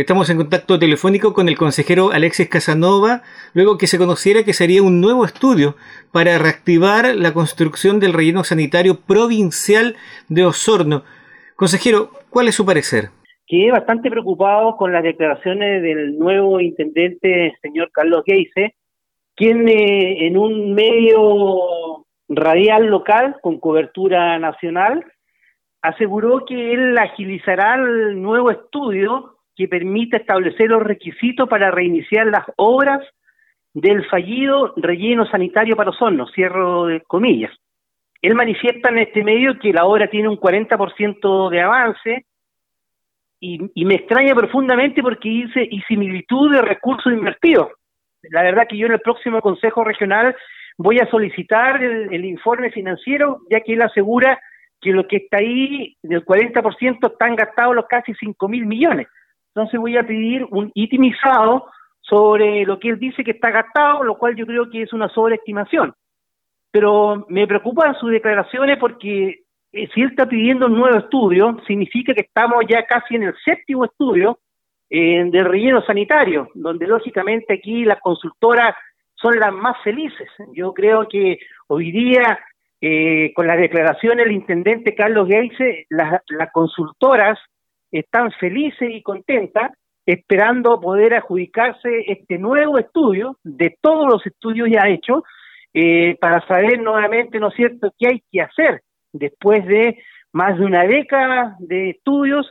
Estamos en contacto telefónico con el consejero Alexis Casanova, luego que se conociera que sería un nuevo estudio para reactivar la construcción del relleno sanitario provincial de Osorno. Consejero, ¿cuál es su parecer? Quedé bastante preocupado con las declaraciones del nuevo intendente, señor Carlos Geise, quien eh, en un medio radial local con cobertura nacional aseguró que él agilizará el nuevo estudio que permita establecer los requisitos para reiniciar las obras del fallido relleno sanitario para Osorno, cierro de comillas. Él manifiesta en este medio que la obra tiene un 40% de avance y, me extraña profundamente porque dice y similitud de recursos invertidos. La verdad que yo en el próximo Consejo Regional voy a solicitar el, el informe financiero, ya que él asegura que lo que está ahí, del 40%, están gastados los casi 5 mil millones. Entonces voy a pedir un itemizado sobre lo que él dice que está gastado, lo cual yo creo que es una sobreestimación. Pero me preocupan sus declaraciones porque eh, si él está pidiendo un nuevo estudio, significa que estamos ya casi en el séptimo estudio eh, de relleno sanitario, donde lógicamente aquí las consultoras son las más felices. Yo creo que hoy día, eh, con la declaración del intendente Carlos Geise, las consultoras están felices y contentas esperando poder adjudicarse este nuevo estudio de todos los estudios ya hechos eh, para saber nuevamente, ¿no es cierto?, qué hay que hacer después de más de una década de estudios.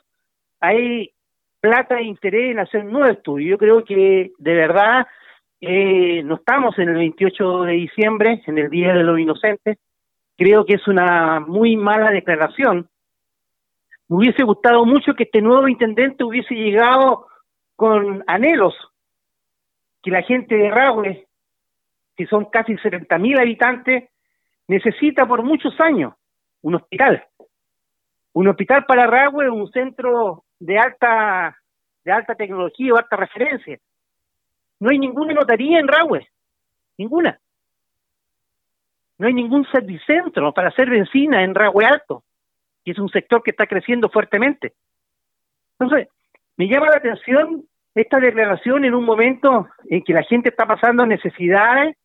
Hay plata e interés en hacer un nuevo estudio. Yo creo que de verdad eh, no estamos en el 28 de diciembre, en el Día de los Inocentes. Creo que es una muy mala declaración me hubiese gustado mucho que este nuevo intendente hubiese llegado con anhelos, que la gente de Rahue, que son casi 70.000 habitantes, necesita por muchos años un hospital. Un hospital para Rahue, un centro de alta de alta tecnología o alta referencia. No hay ninguna notaría en Rahue, ninguna. No hay ningún servicentro para hacer benzina en Rahue Alto y es un sector que está creciendo fuertemente. Entonces, me llama la atención esta declaración en un momento en que la gente está pasando necesidades,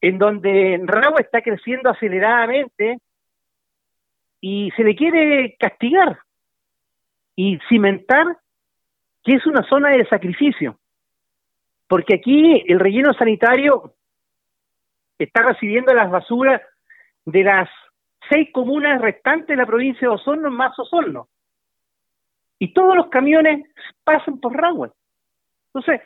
en donde Rago está creciendo aceleradamente y se le quiere castigar y cimentar que es una zona de sacrificio. Porque aquí el relleno sanitario está recibiendo las basuras de las seis comunas restantes de la provincia de Osorno más Osorno. Y todos los camiones pasan por Rahue. Entonces,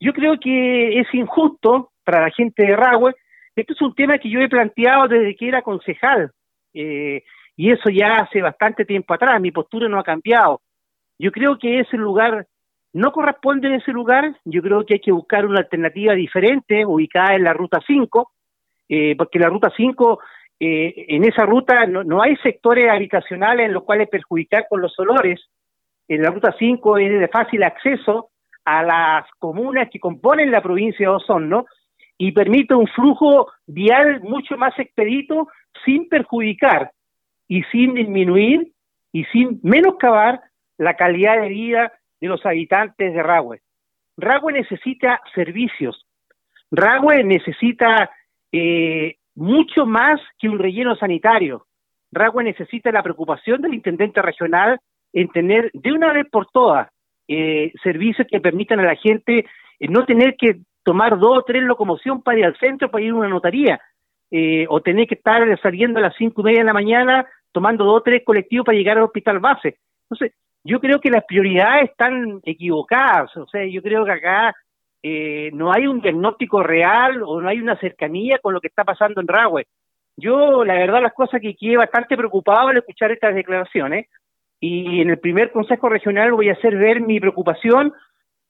yo creo que es injusto para la gente de Rahue. Esto es un tema que yo he planteado desde que era concejal. Eh, y eso ya hace bastante tiempo atrás. Mi postura no ha cambiado. Yo creo que ese lugar no corresponde en ese lugar. Yo creo que hay que buscar una alternativa diferente, ubicada en la ruta 5, eh, porque la ruta 5 eh, en esa ruta no, hay sectores habitacionales en los cuales perjudicar con los olores. En la ruta 5 es de fácil acceso a las comunas que componen la provincia de Osorno y permite un flujo vial mucho más expedito sin perjudicar y sin disminuir y sin menoscabar la calidad de vida de los habitantes de Rahue. Rahue necesita servicios, Rahue necesita eh, mucho más que un relleno sanitario. Ragua necesita la preocupación del intendente regional en tener de una vez por todas eh, servicios que permitan a la gente eh, no tener que tomar dos o tres locomoción para ir al centro, para ir a una notaría, eh, o tener que estar saliendo a las cinco y media de la mañana tomando dos o tres colectivos para llegar al hospital base. Entonces, yo creo que las prioridades están equivocadas, o sea, yo creo que acá eh, no hay un diagnóstico real o no hay una cercanía con lo que está pasando en Rahue. Yo, la verdad, las cosas que quedé bastante preocupado al escuchar estas declaraciones y en el primer Consejo Regional voy a hacer ver mi preocupación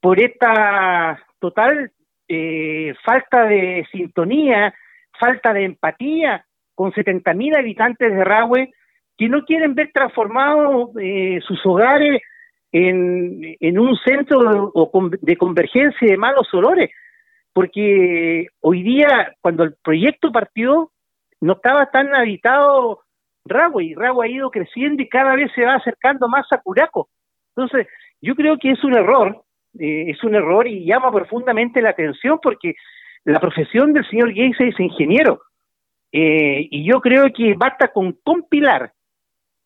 por esta total eh, falta de sintonía, falta de empatía con 70.000 habitantes de Rahue que no quieren ver transformados eh, sus hogares en, en un centro de convergencia de malos olores, porque hoy día, cuando el proyecto partió, no estaba tan habitado Ragua, y Ragua ha ido creciendo y cada vez se va acercando más a Curaco. Entonces, yo creo que es un error eh, es un error y llama profundamente la atención porque la profesión del señor Gates es ingeniero. Eh, y yo creo que basta con compilar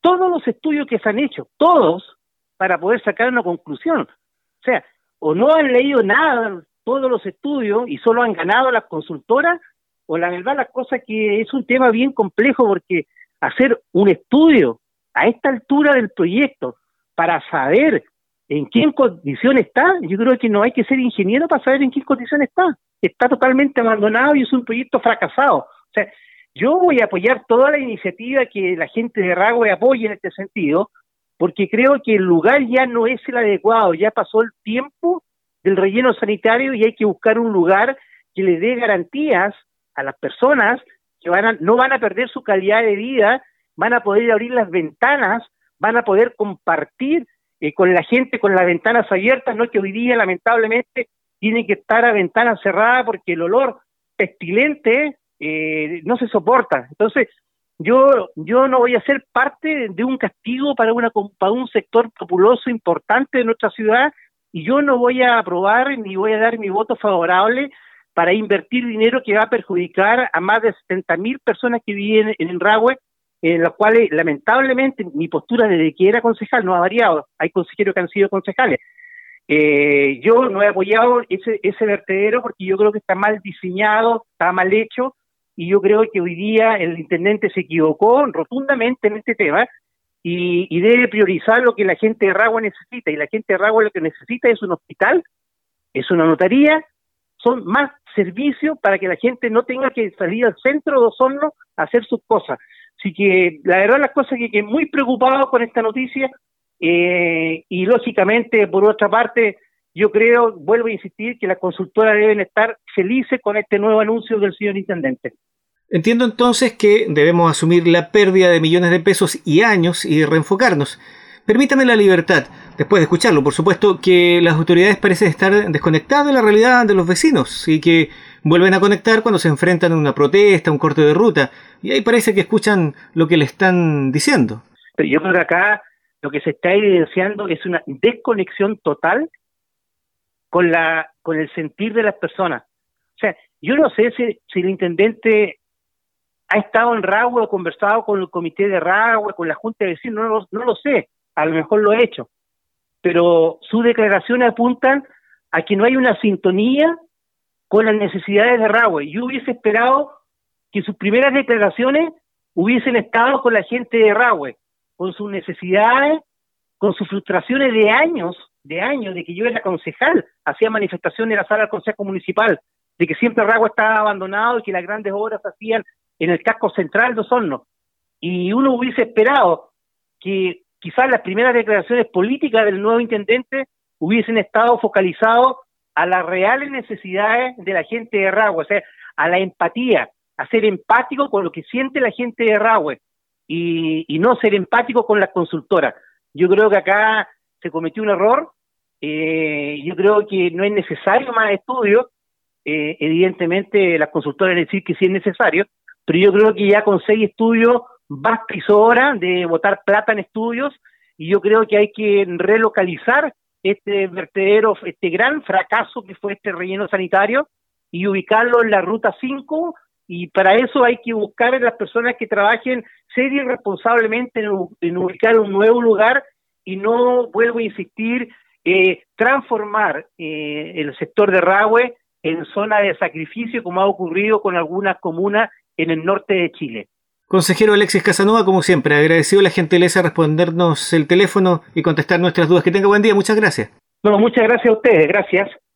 todos los estudios que se han hecho, todos, para poder sacar una conclusión. O sea, o no han leído nada, todos los estudios, y solo han ganado las consultoras, o la verdad la cosa que es un tema bien complejo porque hacer un estudio a esta altura del proyecto para saber en qué condición está, yo creo que no hay que ser ingeniero para saber en qué condición está. Está totalmente abandonado y es un proyecto fracasado. O sea, yo voy a apoyar toda la iniciativa que la gente de Ragüe apoye en este sentido, porque creo que el lugar ya no es el adecuado, ya pasó el tiempo del relleno sanitario y hay que buscar un lugar que le dé garantías a las personas que van no van a perder su calidad de vida, van a poder abrir las ventanas, van a poder compartir eh, con la gente con las ventanas abiertas, no que hoy día lamentablemente tiene que estar a ventanas cerradas porque el olor pestilente eh, no se soporta. Entonces, yo, yo no voy a ser parte de un castigo para, una, para un sector populoso importante de nuestra ciudad y yo no voy a aprobar ni voy a dar mi voto favorable para invertir dinero que va a perjudicar a más de 70 mil personas que viven en el Rahue, en las cuales lamentablemente mi postura desde que era concejal no ha variado. Hay consejeros que han sido concejales. Eh, yo no he apoyado ese, ese vertedero porque yo creo que está mal diseñado, está mal hecho y yo creo que hoy día el intendente se equivocó rotundamente en este tema y, debe priorizar lo que la gente de Ragua necesita y la gente de Ragua lo que necesita es un hospital, es una notaría, son más servicios para que la gente no tenga que salir al centro de Osorno a hacer sus cosas. Así que la verdad las cosas que, que muy preocupado con esta noticia eh, y lógicamente por otra parte yo creo, vuelvo a insistir, que las consultoras deben estar felices con este nuevo anuncio del señor intendente. Entiendo entonces que debemos asumir la pérdida de millones de pesos y años y reenfocarnos. Permítame la libertad, después de escucharlo, por supuesto, que las autoridades parecen estar desconectadas de la realidad de los vecinos y que vuelven a conectar cuando se enfrentan a una protesta, un corte de ruta, y ahí parece que escuchan lo que le están diciendo. Pero yo creo que acá lo que se está evidenciando es una desconexión total con la con el sentir de las personas. O sea, yo no sé si, si el intendente ha estado en Ragüe o conversado con el comité de Ragüe, con la Junta de Vecinos, no, no lo sé, a lo mejor lo he hecho, pero sus declaraciones apuntan a que no hay una sintonía con las necesidades de Ragüe. Yo hubiese esperado que sus primeras declaraciones hubiesen estado con la gente de Ragüe, con sus necesidades, con sus frustraciones de años de años, de que yo era concejal, hacía manifestaciones en la sala del Consejo Municipal, de que siempre Ragua estaba abandonado y que las grandes obras se hacían en el casco central de Osorno. Y uno hubiese esperado que quizás las primeras declaraciones políticas del nuevo intendente hubiesen estado focalizados a las reales necesidades de la gente de Ragua, o sea, a la empatía, a ser empático con lo que siente la gente de Ragua y, y no ser empático con las consultoras. Yo creo que acá se cometió un error eh, yo creo que no es necesario más estudios. Eh, evidentemente, las consultoras decir que sí es necesario, pero yo creo que ya con seis estudios basta y sobra de botar plata en estudios y yo creo que hay que relocalizar este vertedero, este gran fracaso que fue este relleno sanitario y ubicarlo en la ruta 5 y para eso hay que buscar a las personas que trabajen serio y responsablemente en, en ubicar un nuevo lugar y no, vuelvo a insistir, eh, transformar eh, el sector de Rahue en zona de sacrificio, como ha ocurrido con algunas comunas en el norte de Chile. Consejero Alexis Casanova, como siempre, agradecido a la gentileza respondernos el teléfono y contestar nuestras dudas. Que tenga buen día, muchas gracias. No, muchas gracias a ustedes, gracias.